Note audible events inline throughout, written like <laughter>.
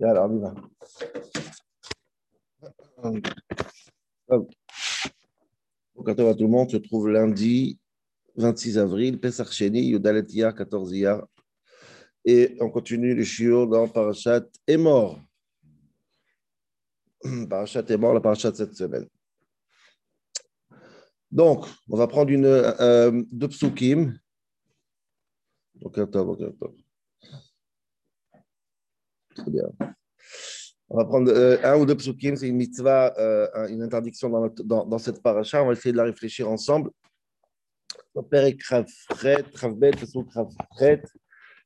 Et on. Bonjour à tout le monde, se trouve lundi 26 avril, Pesach Sheni, Yudalet Iyar, 14 Iyar. Et on continue le shiur dans Parashat est mort. <clears throat> Parashat est mort, la Parashat cette semaine. Donc, on va prendre une, euh, deux psukim. Donc, attends. On va prendre euh, un ou deux psukim, c'est une mitzvah, euh, une interdiction dans, dans, cette paracha. On va essayer de la réfléchir ensemble. Père Kravfret, Kravbet, Kravfret,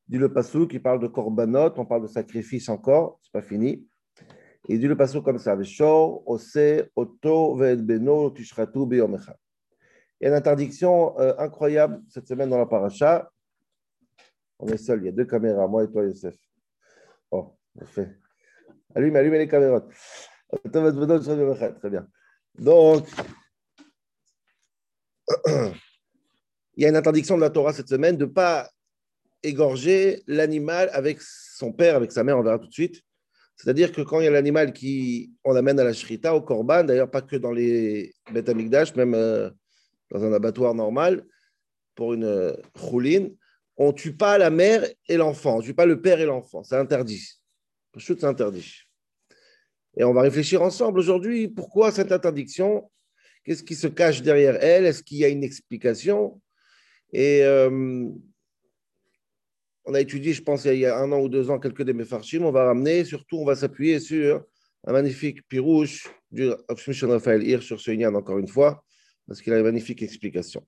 dit le pasuk qui parle de korbanot, on parle de sacrifice encore, c'est pas fini. Il dit le pasuk comme ça Veshor, Ose, Oto, Ved Beno, Beyomecha. Il y a une interdiction euh, incroyable cette semaine dans la paracha. On est seul, il y a deux caméras, moi et toi, Youssef. Oh, on fait. Allume, allume les caméras. Très bien. Donc, il y a une interdiction de la Torah cette semaine de ne pas égorger l'animal avec son père, avec sa mère, on verra tout de suite. C'est-à-dire que quand il y a l'animal qui on amène à la shrita, au korban, d'ailleurs pas que dans les bêtes même euh, dans un abattoir normal, pour une euh, rouline, on ne tue pas la mère et l'enfant, on ne tue pas le père et l'enfant, c'est interdit. C'est interdit. Et on va réfléchir ensemble aujourd'hui pourquoi cette interdiction, qu'est-ce qui se cache derrière elle, est-ce qu'il y a une explication? Et euh, on a étudié, je pense, il y a un an ou deux ans, quelques des Mefarshim. On va ramener, surtout, on va s'appuyer sur un magnifique pirouche du Raphaël Hirsch sur ce Inyan, encore une fois, parce qu'il a une magnifique explication.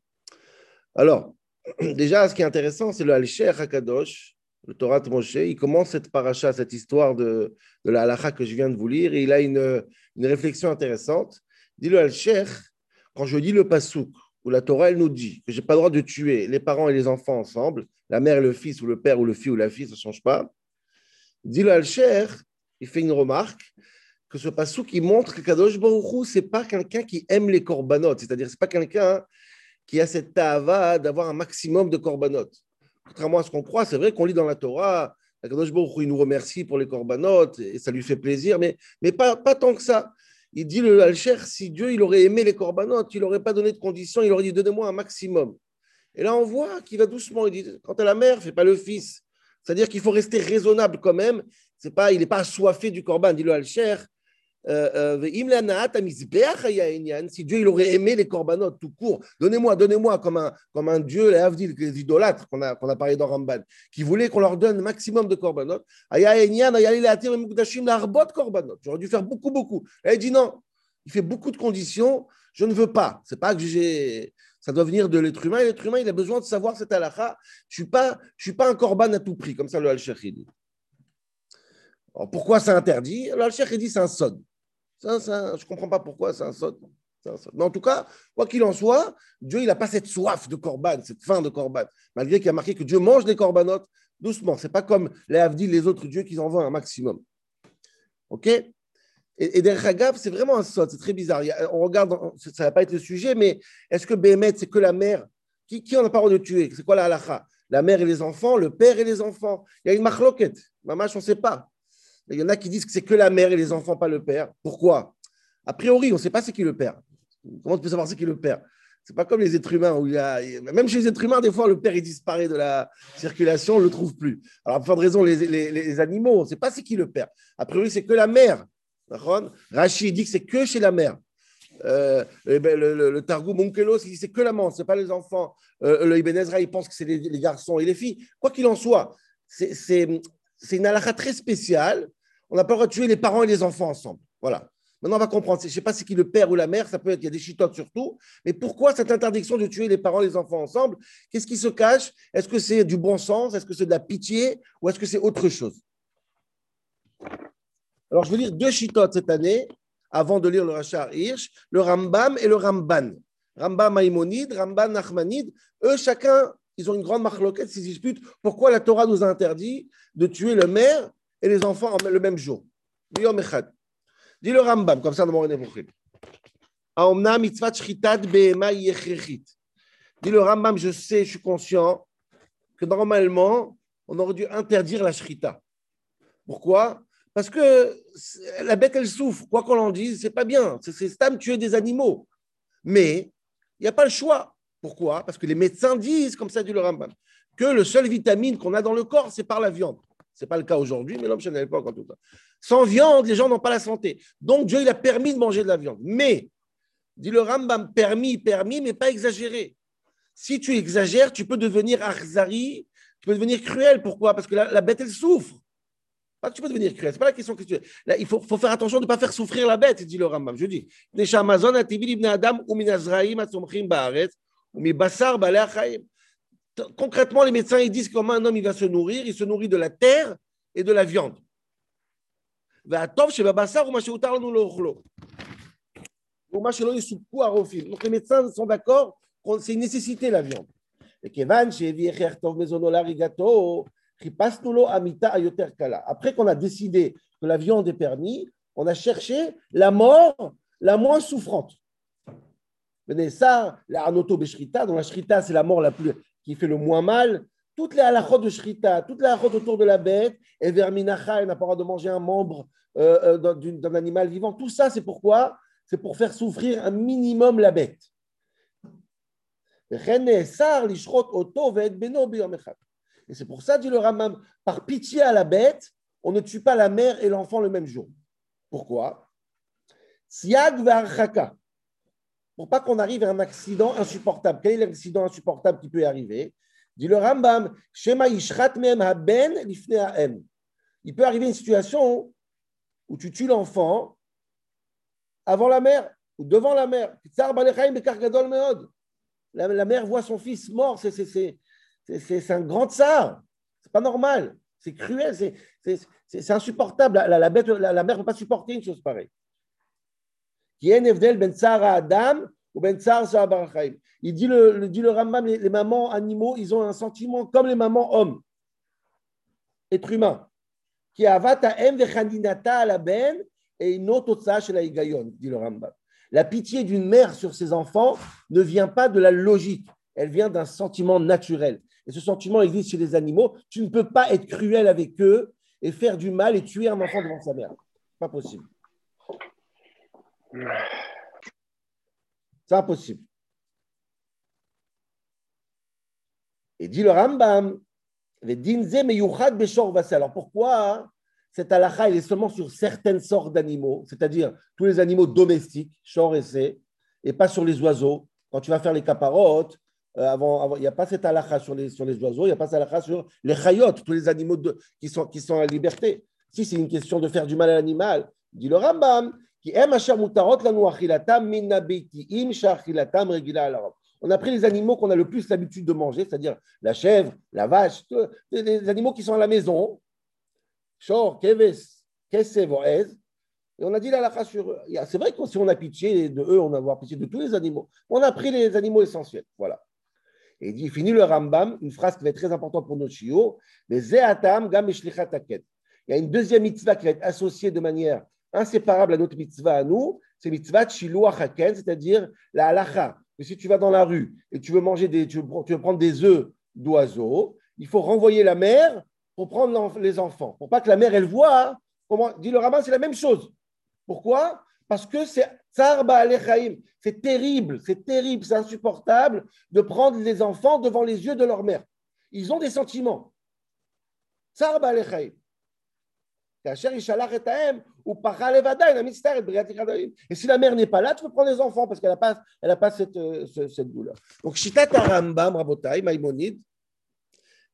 Alors, <clears throat> déjà, ce qui est intéressant, c'est le Al-Sher Hakadosh, le Torah de Moshe. Il commence cette paracha, cette histoire de, la halacha que je viens de vous lire, et il a une, réflexion intéressante. Dit le Al-Sher, quand je dis le Pasouk, où la Torah, elle nous dit que je n'ai pas le droit de tuer les parents et les enfants ensemble, la mère et le fils, ou le père ou le fils ou la fille, ça ne change pas. Dit le Alcher, il fait une remarque que ce passou qui montre que Kadosh Baruchou, ce n'est pas quelqu'un qui aime les corbanotes, c'est-à-dire ce n'est pas quelqu'un qui a cette tava d'avoir un maximum de corbanotes. Contrairement à ce qu'on croit, c'est vrai qu'on lit dans la Torah, Kadosh Baruchou, il nous remercie pour les corbanotes et ça lui fait plaisir, mais, mais pas, pas tant que ça. Il dit le Alcher, si Dieu il aurait aimé les corbanotes, il n'aurait pas donné de conditions, il aurait dit donnez-moi un maximum. Et là, on voit qu'il va doucement. Il dit quant à la mère, fais pas le fils. C'est-à-dire qu'il faut rester raisonnable quand même. C'est pas, il n'est pas assoiffé du corban, dit le Alcher. Si Dieu il aurait aimé les corbanotes tout court, donnez-moi, donnez-moi comme un, comme un Dieu, les Avdil, les idolâtres qu'on a, a parlé dans Ramban, qui voulait qu'on leur donne un maximum de corbanotes. J'aurais dû faire beaucoup, beaucoup. Là, il dit non, il fait beaucoup de conditions, je ne veux pas. C'est pas que j'ai. Ça doit venir de l'être humain. L'être humain, il a besoin de savoir cette halakha. Je ne suis, pas, je suis pas un corban à tout prix, comme ça le Al-Sheikh dit. Pourquoi c'est interdit? Le Al-Sheikh dit c'est un sod. Ça, ça, je ne comprends pas pourquoi c'est un sod. Mais en tout cas, quoi qu'il en soit, Dieu, il n'a pas cette soif de corban, cette faim de corban. Malgré qu'il a marqué que Dieu mange les corbanotes doucement. Ce n'est pas comme les les autres dieux qui en vendent un maximum. OK? Et, et derrière c'est vraiment un sot, c'est très bizarre. on regarde, ça ne va pas être le sujet, mais est-ce que Béhémet, c'est que la mère? Qui, qui en a parole de tuer? C'est quoi la halakha La mère et les enfants, le père et les enfants. Il y a une machloket. Mamache, on ne sait pas. Il y en a qui disent que c'est que la mère et les enfants, pas le père. Pourquoi? A priori, on ne sait pas c'est qui le père. Comment tu peux savoir c'est qui le père? C'est pas comme les êtres humains où il y a, même chez les êtres humains, des fois, le père disparaît de la circulation, on le trouve plus. Alors, pour de raison, les, les, les animaux, on ne sait pas c'est qui le père. A priori, c'est que la mère. Rachid dit que c'est que chez la mère. Euh, ben, le, le, le, il dit c'est que la mère, c'est pas les enfants. Euh, le Ibn Ezra, il pense que c'est les, les, garçons et les filles. Quoi qu'il en soit, c'est une halakha très spéciale. On n'a pas le droit de tuer les parents et les enfants ensemble. Voilà. Maintenant, on va comprendre. Je ne sais pas si qui le père ou la mère, ça peut être, il y a des chitotes surtout. Mais pourquoi cette interdiction de tuer les parents et les enfants ensemble? Qu'est-ce qui se cache? Est-ce que c'est du bon sens? Est-ce que c'est de la pitié? Ou est-ce que c'est autre chose? Alors, je vais lire deux chitotes cette année, avant de lire le Rachar Hirsch, le Rambam et le Ramban. Rambam Maïmonide, Ramban Nachmanide, eux, chacun, ils ont une grande marloquette s'ils disputent pourquoi la Torah nous a interdit de tuer le mère et les enfants le même jour? Dis le Rambam, comme ça, dans mon Dit le Rambam, je sais, je suis conscient que normalement, on aurait dû interdire la shrita. Pourquoi? Parce que la bête, elle souffre. Quoi qu'on en dise, c'est pas bien. C'est Stam tuer des animaux. Mais il n'y a pas le choix. Pourquoi? Parce que les médecins disent, comme ça dit le Rambam, que le seul vitamine qu'on a dans le corps, c'est par la viande. Ce n'est pas le cas aujourd'hui, mais l'homme, je ne pas en tout cas. Sans viande, les gens n'ont pas la santé. Donc Dieu, il a permis de manger de la viande. Mais, dit le Rambam, permis, permis, mais pas exagéré. Si tu exagères, tu peux devenir arzari, tu peux devenir cruel. Pourquoi? Parce que la, bête, elle souffre. Que tu peux devenir cruel. Ce n'est pas la question que tu. Là, il faut, faut, faire attention de ne pas faire souffrir la bête, dit le Rambam. Je dis Concrètement, les médecins ils disent comment un homme il va se nourrir. Il se nourrit de la terre et de la viande. Donc les médecins sont d'accord c'est une nécessité la viande. Après qu'on a décidé que la viande est permise, on a cherché la mort la moins souffrante. Ça, la Beshrita, dans la Shrita, c'est la mort la plus, qui fait le moins mal. Toutes les halachot de Shrita, toutes les halachot autour de la bête, et Verminacha, elle n'a pas le droit de manger un membre euh, euh, d'un animal vivant. Tout ça, c'est pourquoi? C'est pour faire souffrir un minimum la bête. Et c'est pour ça, dit le Ramam, par pitié à la bête, on ne tue pas la mère et l'enfant le même jour. Pourquoi? Siag Pour pas qu'on arrive à un accident insupportable. Quel est l'accident insupportable qui peut arriver? Dit le Rambam, Shema haben Il peut arriver une situation où tu tues l'enfant avant la mère ou devant la mère. La, mère voit son fils mort, c'est un grand tsar. C'est pas normal. C'est cruel, c'est insupportable. La, la, bête, la, mère ne peut pas supporter une chose pareille. Ben Adam ou Ben Il dit le, dit le Rambam, les, mamans animaux, ils ont un sentiment comme les mamans hommes, être humain. Qui ben et dit le Rambam. La pitié d'une mère sur ses enfants ne vient pas de la logique, elle vient d'un sentiment naturel. Et ce sentiment existe chez les animaux. Tu ne peux pas être cruel avec eux et faire du mal et tuer un enfant devant sa mère. Pas possible. C'est impossible. Et dit le Rambam, alors pourquoi cette halakha, elle est seulement sur certaines sortes d'animaux, c'est-à-dire tous les animaux domestiques, chor et et pas sur les oiseaux? Quand tu vas faire les caparotes, euh, avant, il n'y a pas cette halakha sur les, sur les oiseaux, il n'y a pas cette halakha sur les chayotes, tous les animaux qui, sont, qui sont à liberté. Si c'est une question de faire du mal à l'animal, dit le Rambam, on a pris les animaux qu'on a le plus l'habitude de manger, c'est-à-dire la chèvre, la vache, les animaux qui sont à la maison, Shor, Keves. Et on a dit la sur eux. C'est vrai que si on a pitié de eux, on va avoir pitié de tous les animaux. On a pris les animaux essentiels. Voilà. Et il finit le Rambam, une phrase qui va être très importante pour nos chiots, mais gam Il y a une deuxième mitzvah qui va être associée de manière inséparable à notre mitzvah à nous, c'est mitzvah Shiluach Haken, c'est-à-dire la halacha. Mais si tu vas dans la rue et tu veux manger des, tu veux, prendre des œufs d'oiseaux, il faut renvoyer la mère pour prendre les enfants, pour pas que la mère, elle voit. Hein. Comment, dit le rabbin, c'est la même chose. Pourquoi? Parce que c'est c'est terrible, c'est terrible, c'est insupportable de prendre les enfants devant les yeux de leur mère. Ils ont des sentiments. Tsarba Et si la mère n'est pas là, tu peux prendre les enfants parce qu'elle n'a pas, elle a pas cette, euh, cette, douleur. Donc, Shitat Rambam, Rabotai, Maïmonide,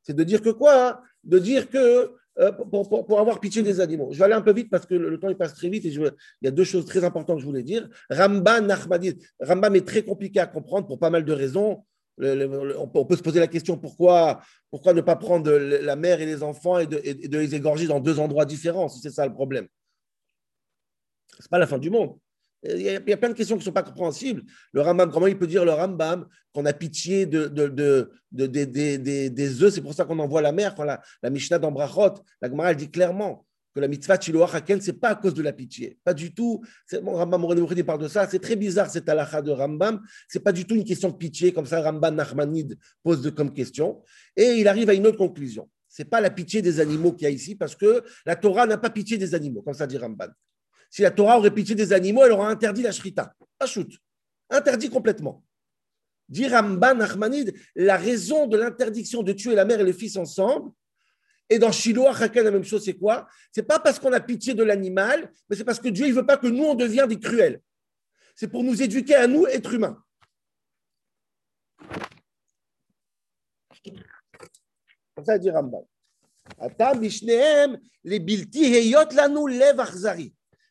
c'est de dire que quoi hein? De dire que euh, pour, avoir pitié des animaux. Je vais aller un peu vite parce que le, temps il passe très vite et il y a deux choses très importantes que je voulais dire. Rambam, Rambam est très compliqué à comprendre pour pas mal de raisons. On peut se poser la question pourquoi, pourquoi ne pas prendre la mère et les enfants et de, les égorger dans deux endroits différents si c'est ça le problème? C'est pas la fin du monde. Il y, a, plein de questions qui ne sont pas compréhensibles. Le Rambam, comment il peut dire le Rambam qu'on a pitié de, de, des œufs C'est pour ça qu'on envoie la mer. Quand la, la Mishnah d'Ambrachot, la Gemara dit clairement que la mitzvah Chiloach Haken, ce n'est pas à cause de la pitié. Pas du tout. Bon, Rambam Mouredi parle de ça. C'est très bizarre cette halakha de Rambam. Ce n'est pas du tout une question de pitié, comme ça Rambam Nachmanide pose comme question. Et il arrive à une autre conclusion. Ce n'est pas la pitié des animaux qu'il y a ici, parce que la Torah n'a pas pitié des animaux, comme ça dit Ramban. Si la Torah aurait pitié des animaux, elle aurait interdit la shrita. shoot. Interdit complètement. Dit Ramban Ahmanid, la raison de l'interdiction de tuer la mère et le fils ensemble, et dans Shiloh, Haken, la même chose, c'est quoi? C'est pas parce qu'on a pitié de l'animal, mais c'est parce que Dieu ne veut pas que nous, on devienne des cruels. C'est pour nous éduquer à nous, êtres humains. ça dit Ramban.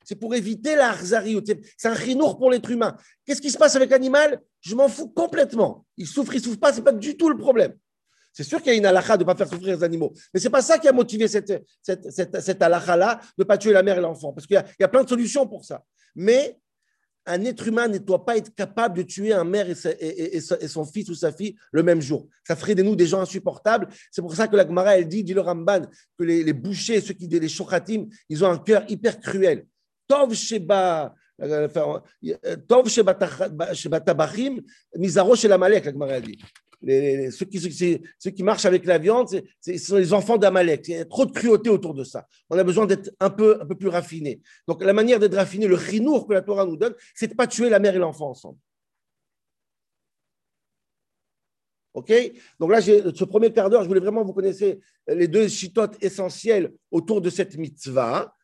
C'est pour éviter la C'est un chinour pour l'être humain. Qu'est-ce qui se passe avec l'animal? Je m'en fous complètement. Il souffre, il souffre pas, ce n'est pas du tout le problème. C'est sûr qu'il y a une halakha de ne pas faire souffrir les animaux. Mais ce n'est pas ça qui a motivé cette, cette, cette, halakha-là de ne pas tuer la mère et l'enfant. Parce qu'il y, y, a plein de solutions pour ça. Mais un être humain ne doit pas être capable de tuer un mère et, son fils ou sa fille le même jour. Ça ferait de nous des gens insupportables. C'est pour ça que la Gemara, elle dit, dit le Ramban, que les, bouchers, ceux qui les shochatim, ils ont un cœur hyper cruel. Tov sheba, euh, Tov sheba tabachim, mizaro shel amalek, la Gemara, dit ceux, qui, marchent avec la viande, ce sont les enfants d'Amalek. Il y a trop de cruauté autour de ça. On a besoin d'être un peu, plus raffiné. Donc, la manière d'être raffiné, le chinour que la Torah nous donne, c'est de ne pas tuer la mère et l'enfant ensemble. OK? Donc là, ce premier quart d'heure, je voulais vraiment vous connaissez les deux chitotes essentielles autour de cette mitzvah.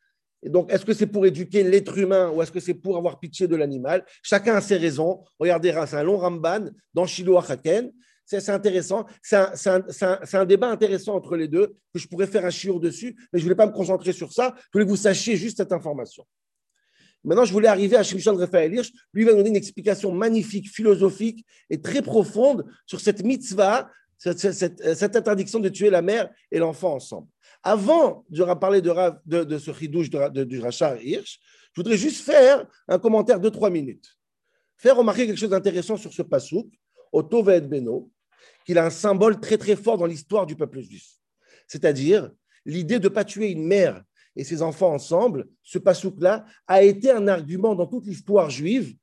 Donc, est-ce que c'est pour éduquer l'être humain ou est-ce que c'est pour avoir pitié de l'animal? Chacun a ses raisons. Regardez, c'est un long ramban dans Shiloh Haken. C'est intéressant. C'est un, débat intéressant entre les deux, que je pourrais faire un chiour dessus, mais je ne voulais pas me concentrer sur ça. Je voulais que vous sachiez juste cette information. Maintenant, je voulais arriver à Shimshon Raphaël Hirsch. Lui va donner une explication magnifique, philosophique et très profonde sur cette mitzvah, cette, interdiction de tuer la mère et l'enfant ensemble. Avant de parler de, de, ce ridouche de, du Rachar Hirsch, je voudrais juste faire un commentaire de trois minutes. Faire remarquer quelque chose d'intéressant sur ce pasouk, au Tovet Beno, qu'il a un symbole très très fort dans l'histoire du peuple juif. C'est-à-dire l'idée de ne pas tuer une mère et ses enfants ensemble, ce pasouk-là, a été un argument dans toute l'histoire juive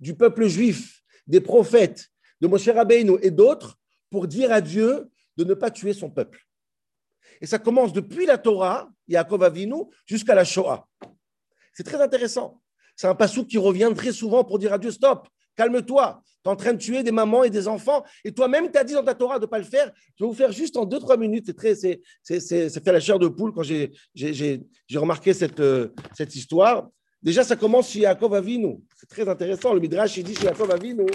du peuple juif, des prophètes, de Moshe Rabbeinu et d'autres, pour dire à Dieu de ne pas tuer son peuple. Et ça commence depuis la Torah, Yaakov Avinu, jusqu'à la Shoah. C'est très intéressant. C'est un pasouk qui revient très souvent pour dire à Dieu stop, calme-toi, tu es en train de tuer des mamans et des enfants, et toi-même, tu as dit dans ta Torah de ne pas le faire. Je vais vous faire juste en 2-3 minutes. C'est très, c'est, c'est, c'est, ça fait la chair de poule quand j'ai, remarqué cette, euh, cette histoire. Déjà, ça commence chez Yaakov Avinu. C'est très intéressant. Le Midrash, il dit chez Yaakov Avinu,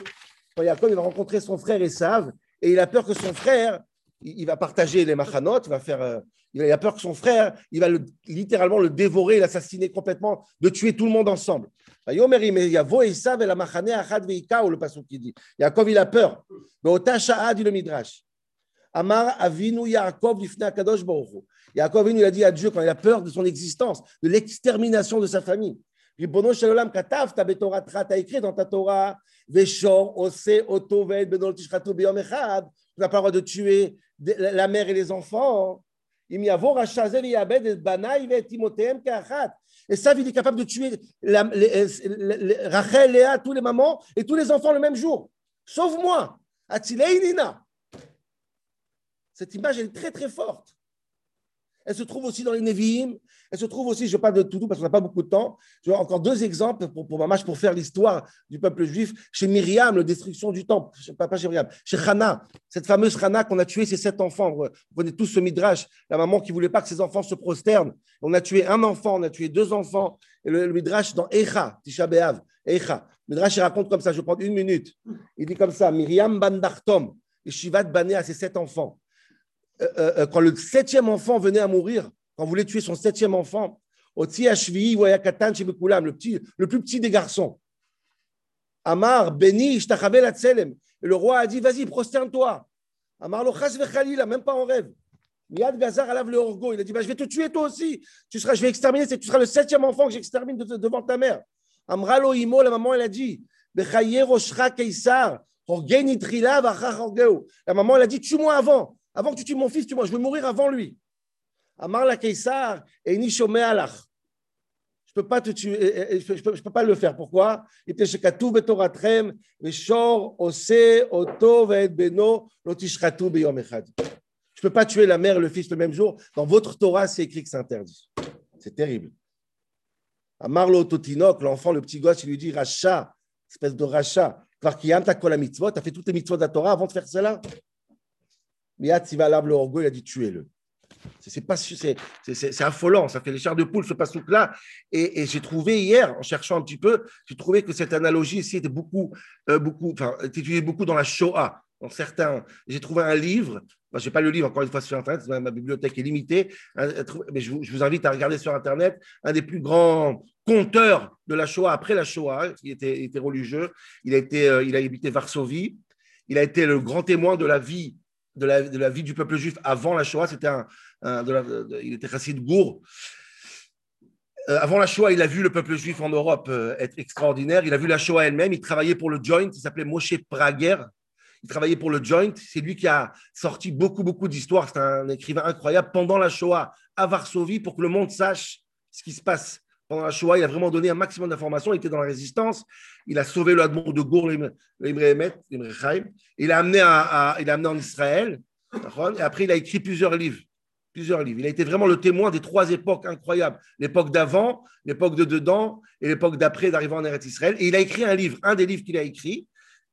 quand Yaakov il va rencontrer son frère Esav, et il a peur que son frère, il, va partager les machanot, il va faire. Euh, il a peur que son frère, il va littéralement le dévorer, l'assassiner complètement, de tuer tout le monde ensemble. le passage qui dit. Yaakov, il a peur. Dit le Midrash. Amar Avinu Yaakov Kadosh Yaakov, il a dit à Dieu quand il a peur de son existence, de l'extermination de sa famille. Katav, ta Torah, tu as écrit dans ta Torah, Veshor, Ose, Otoved, Benol Tishratu, Beyom Echad. Tu n'as pas le droit de tuer la mère et les enfants. Et ça, il est capable de tuer Rachel, Léa, tous les mamans et tous les enfants le même jour. Sauve-moi. Cette image est très très forte. Elle se trouve aussi dans les Nevi'im. Elle se trouve aussi, je parle de tout parce qu'on n'a pas beaucoup de temps. Je encore deux exemples pour, ma pour faire l'histoire du peuple juif. Chez Myriam, la destruction du temple. Pas, pas chez Myriam. Chez Hana, cette fameuse Hana qu'on a tué ses sept enfants. Vous connaissez tous ce midrash. La maman qui voulait pas que ses enfants se prosternent. On a tué un enfant, on a tué deux enfants. Et le, midrash dans Echa, Tisha B'Av. Echa. Midrash, il raconte comme ça. Je vais prendre une minute. Il dit comme ça Myriam Bandartom. Et Shivat Bané à ses sept enfants. Euh, euh, euh, quand le septième enfant venait à mourir, quand vous voulez tuer son septième enfant, le petit, le plus petit des garçons. Amar, béni, le roi a dit, vas-y, prosterne-toi. Amar, lo même pas en rêve. Miad Gazar alave le orgo. Il a dit, bah, je vais te tuer toi aussi. Tu seras, je vais exterminer, tu seras le septième enfant que j'extermine devant ta mère. Amralo imo, la maman, elle a dit, la maman, elle a dit, tue-moi avant. Avant que tu tues mon fils, tue-moi. Je vais mourir avant lui. Amar la Kaysar et. Je peux pas te tuer, je peux, peux pas le faire. Pourquoi? Lo. Je ne peux pas tuer la mère et le fils le même jour. Dans votre Torah, c'est écrit que c'est interdit. C'est terrible. À Marlo Totinok, l'enfant, le petit gosse, il lui dit Racha, espèce de Racha. Tu as fait toutes les mitzvot de la Torah avant de faire cela? Il a dit tuez-le. C'est affolant, ça fait les chars de poule ce pasouk là. Et, j'ai trouvé hier, en cherchant un petit peu, j'ai trouvé que cette analogie ici était beaucoup, euh, beaucoup, enfin, était utilisée beaucoup dans la Shoah. Dans certains, j'ai trouvé un livre. je n'ai pas le livre encore une fois sur Internet, ma bibliothèque est limitée. Mais je vous, invite à regarder sur Internet un des plus grands conteurs de la Shoah après la Shoah, qui était, était religieux. Il a été, euh, il a habité Varsovie. Il a été le grand témoin de la vie de la, de la vie du peuple juif avant la Shoah. C'était un, il était de Gour. Euh, avant la Shoah, il a vu le peuple juif en Europe euh, être extraordinaire. Il a vu la Shoah elle-même. Il travaillait pour le Joint. Il s'appelait Moshe Prager. Il travaillait pour le Joint. C'est lui qui a sorti beaucoup, beaucoup d'histoires. C'est un écrivain incroyable pendant la Shoah à Varsovie pour que le monde sache ce qui se passe pendant la Shoah. Il a vraiment donné un maximum d'informations. Il était dans la résistance. Il a sauvé le de Gour, Il a amené, à, il a amené en Israël. Et après, il a écrit plusieurs livres plusieurs livres. Il a été vraiment le témoin des trois époques incroyables. L'époque d'avant, l'époque de dedans et l'époque d'après d'arriver en Eretz Israël. Et il a écrit un livre, un des livres qu'il a écrit,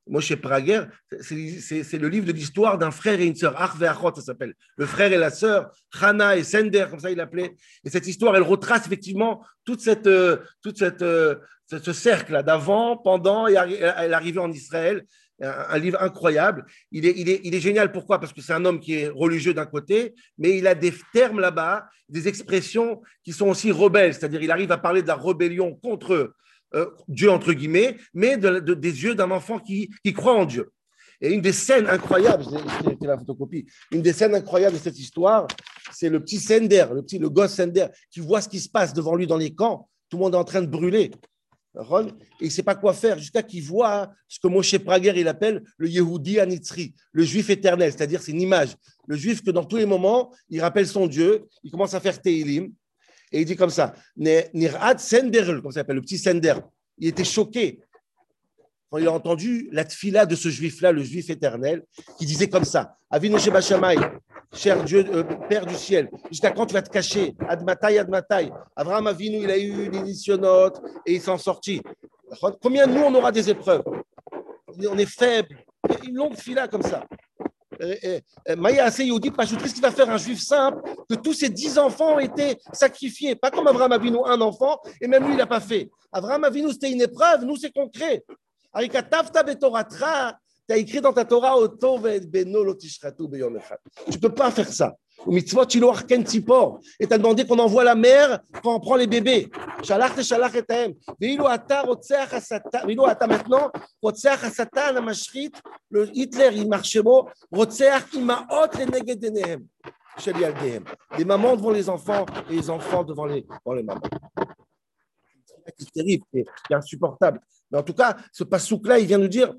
Moshe Prager, c'est le livre de l'histoire d'un frère et une sœur, Arve Achot, ça s'appelle. Le frère et la sœur, Hana et Sender, comme ça il l'appelait. Et cette histoire, elle retrace effectivement toute cette, euh, toute cette, euh, ce cercle d'avant, pendant et l'arrivée en Israël un, livre incroyable. Il est, il, est, il est génial, pourquoi? Parce que c'est un homme qui est religieux d'un côté, mais il a des termes là-bas, des expressions qui sont aussi rebelles, c'est-à-dire il arrive à parler de la rébellion contre euh, Dieu, entre guillemets, mais de, des yeux d'un enfant qui, croit en Dieu. Et une des scènes incroyables, c'est la photocopie, une des scènes incroyables de cette histoire, c'est le petit Sender, le petit le gosse Sender, qui voit ce qui se passe devant lui dans les camps. Tout le monde est en train de brûler et il ne sait pas quoi faire jusqu'à qu'il voit ce que Moshe Prager il appelle le Yehudi Anitzri, le juif éternel, c'est-à-dire c'est une image. Le juif que dans tous les moments, il rappelle son Dieu, il commence à faire Teilim, et il dit comme ça, Nirad Sender, comme ça s'appelle, le petit Sender. Il était choqué quand il a entendu la tfila de ce juif-là, le juif éternel, qui disait comme ça, Avinu Sheba cher Dieu, euh, Père du ciel, jusqu'à quand tu vas te cacher? Admatai, Admatai. Abraham Avinu, il a eu l'éditionnote et il s'en sortit. Combien de nous, on aura des épreuves? On est faible. Une longue fila comme ça. Maya assez Yehudi qu'est-ce qu'il va faire un juif simple que tous ses dix enfants ont été sacrifiés Pas comme Abraham Avinu, un enfant, et même lui, il n'a pas fait. Abraham Avinu, c'était une épreuve, nous, c'est concret. Tu as écrit dans ta Torah Tu ne peux pas faire ça. Et tu as demandé qu'on envoie la mère quand on prend les bébés. maintenant, le Hitler, il marche beau, les mamans devant les enfants et les enfants devant les, mamans. C'est terrible, c'est insupportable. Mais en tout cas, ce pasouk-là, il vient nous dire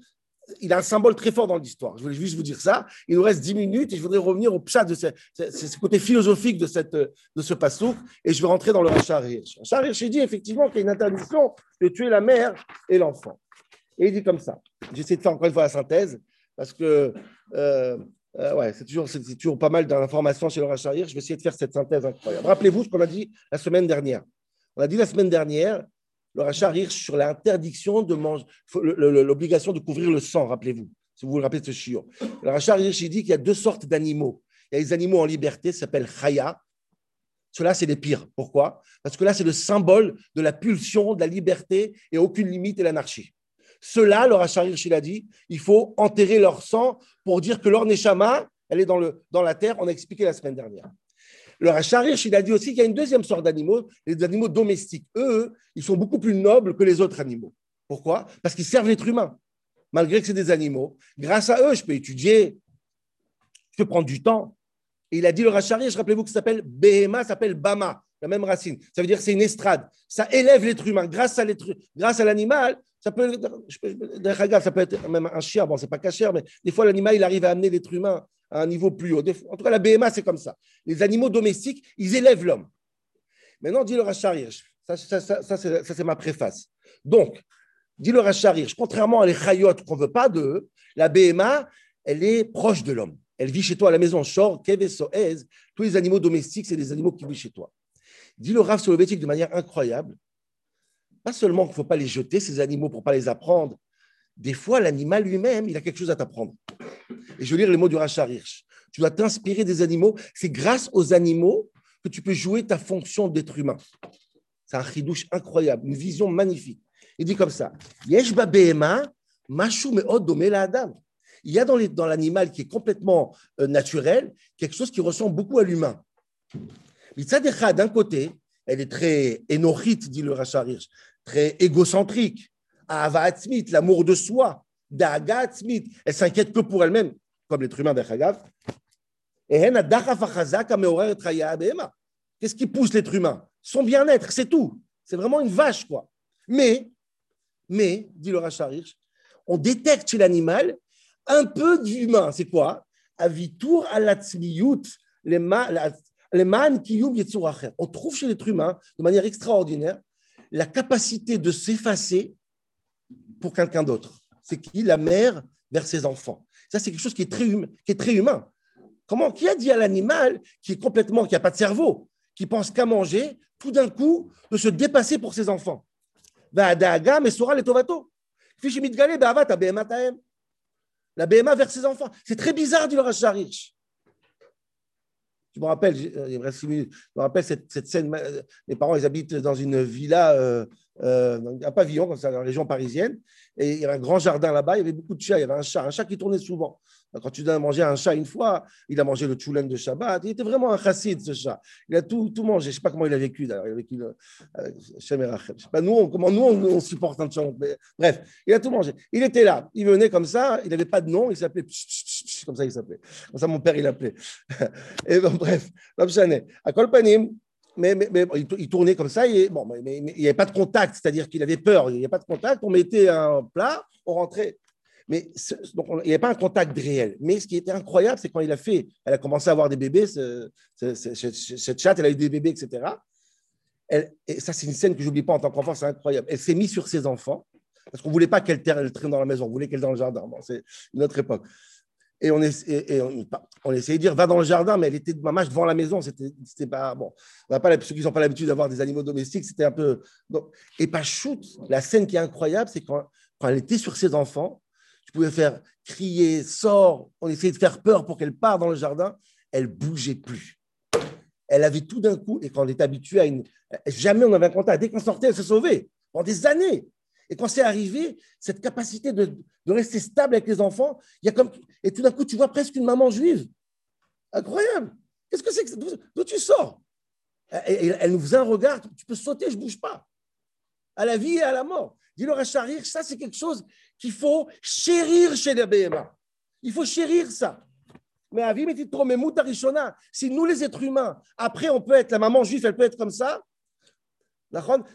il a un symbole très fort dans l'histoire. Je voulais juste vous dire ça. Il nous reste dix minutes et je voudrais revenir au pshat de ce, côté philosophique de, cette, de ce passouk et je vais rentrer dans le Rachar Hirsch. Rachar Hirsch dit effectivement qu'il y a une interdiction de tuer la mère et l'enfant. Et il dit comme ça. J'essaie de faire encore une fois la synthèse parce que euh, euh, ouais, c'est toujours, toujours pas mal d'informations sur le Rachar Je vais essayer de faire cette synthèse incroyable. Rappelez-vous ce qu'on a dit la semaine dernière. On a dit la semaine dernière le rachat sur l'interdiction de manger, l'obligation de couvrir le sang, rappelez-vous, si vous vous rappelez de ce chiot. Le rachat il dit qu'il y a deux sortes d'animaux. Il y a les animaux en liberté, ça s'appelle chaya. Cela, c'est les pires. Pourquoi? Parce que là, c'est le symbole de la pulsion, de la liberté et aucune limite et l'anarchie. Cela, le rachat il a dit, il faut enterrer leur sang pour dire que leur neshama, elle est dans, le, dans la terre. On a expliqué la semaine dernière. Le Racharish, il a dit aussi qu'il y a une deuxième sorte d'animaux, les animaux domestiques. Eux, ils sont beaucoup plus nobles que les autres animaux. Pourquoi? Parce qu'ils servent l'être humain. Malgré que c'est des animaux, grâce à eux, je peux étudier, je peux prendre du temps. Et il a dit le Racharish, rappelez-vous que ça s'appelle Behema, s'appelle Bama, la même racine. Ça veut dire que c'est une estrade. Ça élève l'être humain. Grâce à grâce à l'animal, ça peut, ça peut être même un chien. Bon, c'est pas cachère, mais des fois l'animal il arrive à amener l'être humain à un niveau plus haut. En tout cas, la BMA, c'est comme ça. Les animaux domestiques, ils élèvent l'homme. Maintenant, dit le Racharir, ça, ça, ça, c'est ma préface. Donc, dit le Racharir, contrairement à les chayotes qu'on veut pas d'eux, la BMA, elle est proche de l'homme. Elle vit chez toi à la maison. Shor, Kev Soez, tous les animaux domestiques, c'est des animaux qui vivent chez toi. Dit le Rav Soloveitchik de manière incroyable. Pas seulement qu'il ne faut pas les jeter, ces animaux, pour ne pas les apprendre. Des fois, l'animal lui-même, il a quelque chose à t'apprendre. Et je vais lire les mots du Rachar Hirsch. Tu dois t'inspirer des animaux. C'est grâce aux animaux que tu peux jouer ta fonction d'être humain. C'est un chidouche incroyable, une vision magnifique. Il dit comme ça. Il y a dans l'animal qui est complètement euh, naturel quelque chose qui ressemble beaucoup à l'humain. D'un côté, elle est très énorite, dit le Rachar Hirsch, très égocentrique. Ahava l'amour de soi. Daga elle s'inquiète que pour elle-même, comme l'être humain d'Achagav. Qu'est-ce qui pousse l'être humain? Son bien-être, c'est tout. C'est vraiment une vache, quoi. Mais, mais, dit le Rachar Hirsch, on détecte chez l'animal un peu d'humain. C'est quoi? Avitur alatzmiyut, les man On trouve chez l'être humain, de manière extraordinaire, la capacité de s'effacer pour quelqu'un d'autre. C'est qui La mère vers ses enfants. Ça, c'est quelque chose qui est très, hum, qui humain. Comment Qui a dit à l'animal qui est complètement, qui n'a pas de cerveau, qui pense qu'à manger, tout d'un coup, de se dépasser pour ses enfants? La BMA vers ses enfants. C'est très bizarre, dit le Racharich. Je me rappelle, euh, je me rappelle cette, cette scène. Mes parents, ils habitent dans une villa, euh, euh, un pavillon, comme ça, dans la région parisienne. Et il y avait un grand jardin là-bas, il y avait beaucoup de chats. Il y avait un chat, un chat qui tournait souvent. Quand tu donnes à manger un chat une fois, il a mangé le tchoulen de Shabbat. Il était vraiment un chassid, ce chat. Il a tout, tout mangé. Je ne sais pas comment il a vécu, d'ailleurs. Il a vécu avec Je ne sais pas nous, comment nous, on, supporte un chat. Bref, il a tout mangé. Il était là. Il venait comme ça. Il n'avait pas de nom. Il s'appelait comme ça, il s'appelait. Comme ça, mon père, il l'appelait. <laughs> Et bon, bref, à Kolpanim, mais, mais, mais, il tournait comme ça, et, bon, mais, il n'y avait pas de contact, c'est-à-dire qu'il avait peur, il n'y avait pas de contact, on mettait un plat, on rentrait. Mais donc, il n'y avait pas un contact réel. Mais ce qui était incroyable, c'est quand il a fait, elle a commencé à avoir des bébés, cette chatte, elle a eu des bébés, etc. Et ça, c'est une scène que je n'oublie pas en tant qu'enfant, c'est incroyable. Elle s'est mise sur ses enfants, parce qu'on ne voulait pas qu'elle traîne dans la maison, on voulait qu'elle dans le jardin. Bon, c'est une autre époque. Et on, et, on, essayait de dire va dans le jardin, mais elle était maman devant la maison. C'était pas bon. On pas ceux qui n'ont pas l'habitude d'avoir des animaux domestiques, c'était un peu. et pas shoot. La scène qui est incroyable, c'est quand, elle était sur ses enfants, tu pouvais faire crier, sort. On essayait de faire peur pour qu'elle parte dans le jardin. Elle bougeait plus. Elle avait tout d'un coup, et quand on est habitué à une. Jamais on avait un contact. Dès qu'on sortait, elle se sauvait. Pendant des années. Et quand c'est arrivé, cette capacité de, rester stable avec les enfants, il y a comme, et tout d'un coup, tu vois presque une maman juive. Incroyable. Qu'est-ce que c'est que D'où tu sors? Elle, elle, nous faisait un regard, tu peux sauter, je ne bouge pas. À la vie et à la mort. Dis-le à Charir, ça c'est quelque chose qu'il faut chérir chez les BMA. Il faut chérir ça. Mais à vie, si nous les êtres humains, après on peut être, la maman juive, elle peut être comme ça,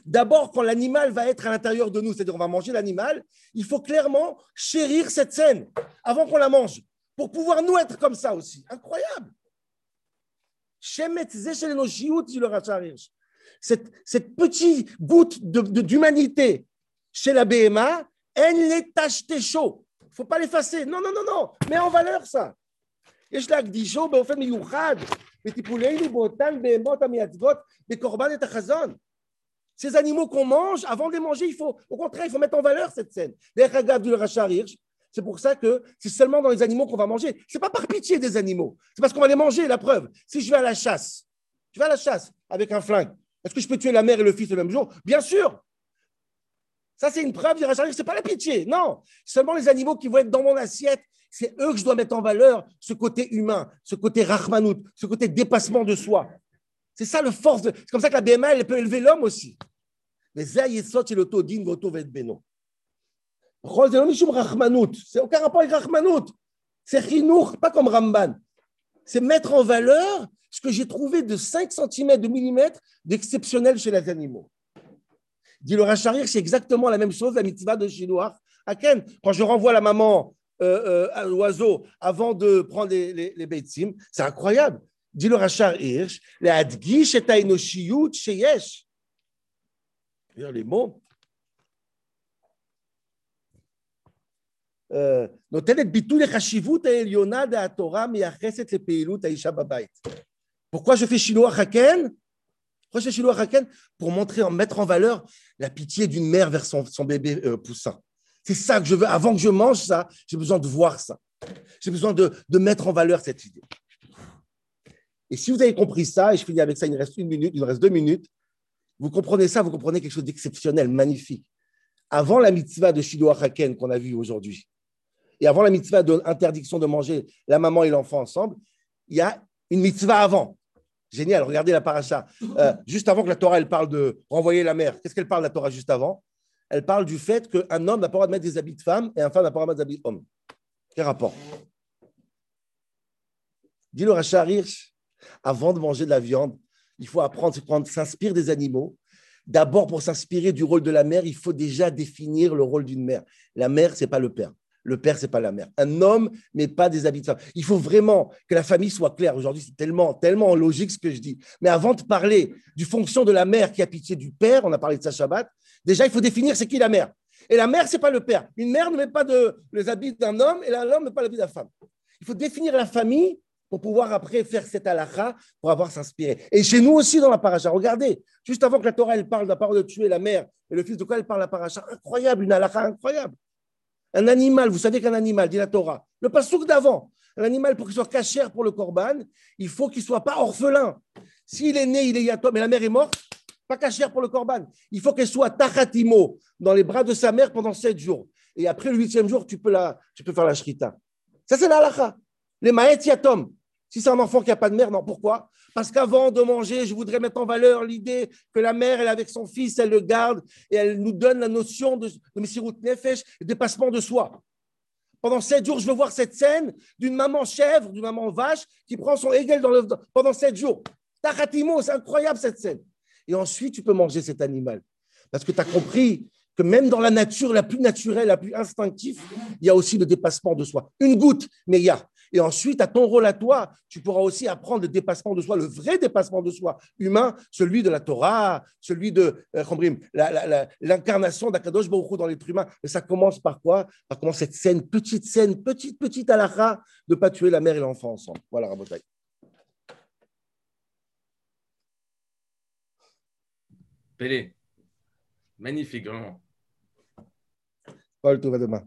D'abord, quand l'animal va être à l'intérieur de nous, c'est-à-dire on va manger l'animal, il faut clairement chérir cette scène avant qu'on la mange, pour pouvoir nous être comme ça aussi. Incroyable. Cette, cette petite goutte d'humanité chez la BMA, elle les tâche chaud. Il ne faut pas l'effacer. Non, non, non, non. Mets en valeur ça. יש להקדישו באופן מיוחד בטיפולנו באותן בהמות המייצגות בקורבן את החזון. Ces animaux qu'on mange, avant de les manger, il faut, au contraire, il faut mettre en valeur cette scène. C'est pour ça que c'est seulement dans les animaux qu'on va manger. Ce n'est pas par pitié des animaux. C'est parce qu'on va les manger, la preuve. Si je vais à la chasse, je vais à la chasse avec un flingue. Est-ce que je peux tuer la mère et le fils le même jour? Bien sûr. Ça, c'est une preuve du Ce n'est pas la pitié. Non. Seulement les animaux qui vont être dans mon assiette, c'est eux que je dois mettre en valeur, ce côté humain, ce côté rahmanout, ce côté dépassement de soi. C'est ça le force. C'est comme ça que la BMA, elle peut élever l'homme aussi. Mais ça, il est l'auto din voto vet beno. C'est aucun rapport avec Rahmanout. C'est chinour, pas comme Ramban. C'est mettre en valeur ce que j'ai trouvé de 5 cm, de millimètres d'exceptionnel chez les animaux. Dit le c'est exactement la même chose, la mitzvah de chinois. À Ken, quand je renvoie la maman euh, euh, à l'oiseau avant de prendre les, les, c'est incroyable. Dit le Rachar Hirsch, le Adgish et Sheyesh les mots. Euh, Pourquoi je fais Shiloh Haken? Pourquoi je fais Shiloh Pour montrer, mettre en valeur la pitié d'une mère vers son, bébé euh, poussin. C'est ça que je veux. Avant que je mange ça, j'ai besoin de voir ça. J'ai besoin de, de, mettre en valeur cette idée. Et si vous avez compris ça, et je finis avec ça, il me reste une minute, il me reste deux minutes, vous comprenez ça, vous comprenez quelque chose d'exceptionnel, magnifique. Avant la mitzvah de Shiloh Haken qu'on a vu aujourd'hui, et avant la mitzvah d'interdiction de manger la maman et l'enfant ensemble, il y a une mitzvah avant. Génial, regardez la paracha. Euh, <laughs> juste avant que la Torah elle parle de renvoyer la mère, qu'est-ce qu'elle parle la Torah juste avant? Elle parle du fait qu'un homme n'a pas le droit de mettre des habits de femme et un femme n'a pas le droit de mettre des habits d'homme. Quel rapport? Dis le Racha avant de manger de la viande, il faut apprendre, à s'inspirer des animaux. D'abord, pour s'inspirer du rôle de la mère, il faut déjà définir le rôle d'une mère. La mère, ce n'est pas le père. Le père, c'est pas la mère. Un homme, mais pas des habits. Il faut vraiment que la famille soit claire. Aujourd'hui, c'est tellement, tellement logique ce que je dis. Mais avant de parler du fonction de la mère qui a pitié du père, on a parlé de sa Shabbat, déjà, il faut définir c'est qui la mère. Et la mère, c'est pas le père. Une mère ne met pas de, les habits d'un homme et l'homme ne met pas l'habit de la femme. Il faut définir la famille pour pouvoir après faire cette halakha, pour avoir s'inspirer. Et chez nous aussi dans la paracha, regardez, juste avant que la Torah elle parle de la parole de tuer la mère et le fils, de quoi elle parle la paracha Incroyable, une halakha incroyable. Un animal, vous savez qu'un animal, dit la Torah, le pasouk d'avant, un animal pour qu'il soit cachère pour le korban, il faut qu'il ne soit pas orphelin. S'il est né, il est yatom, mais la mère est morte, pas cachère pour le korban. Il faut qu'elle soit tachatimo dans les bras de sa mère pendant sept jours. Et après le huitième jour, tu peux, la, tu peux faire la shrita. Ça, c'est la Les maët yatom. Si c'est un enfant qui n'a pas de mère, non. Pourquoi? Parce qu'avant de manger, je voudrais mettre en valeur l'idée que la mère, elle avec son fils, elle le garde et elle nous donne la notion de, de Messirut Nefesh, dépassement de soi. Pendant sept jours, je veux voir cette scène d'une maman chèvre, d'une maman vache qui prend son égel dans le, pendant sept jours. Tachatimo, c'est incroyable cette scène. Et ensuite, tu peux manger cet animal. Parce que tu as compris que même dans la nature la plus naturelle, la plus instinctive, il y a aussi le dépassement de soi. Une goutte, mais il y a. Et ensuite, à ton rôle à toi, tu pourras aussi apprendre le dépassement de soi, le vrai dépassement de soi humain, celui de la Torah, celui de euh, l'incarnation d'Akadosh Baruch dans l'être humain. Et ça commence par quoi? Par comment cette scène, petite scène, petite, petite halakha, de ne pas tuer la mère et l'enfant ensemble. Voilà, Rabotai. Pélé, magnifique, vraiment. Paul, tout va demain.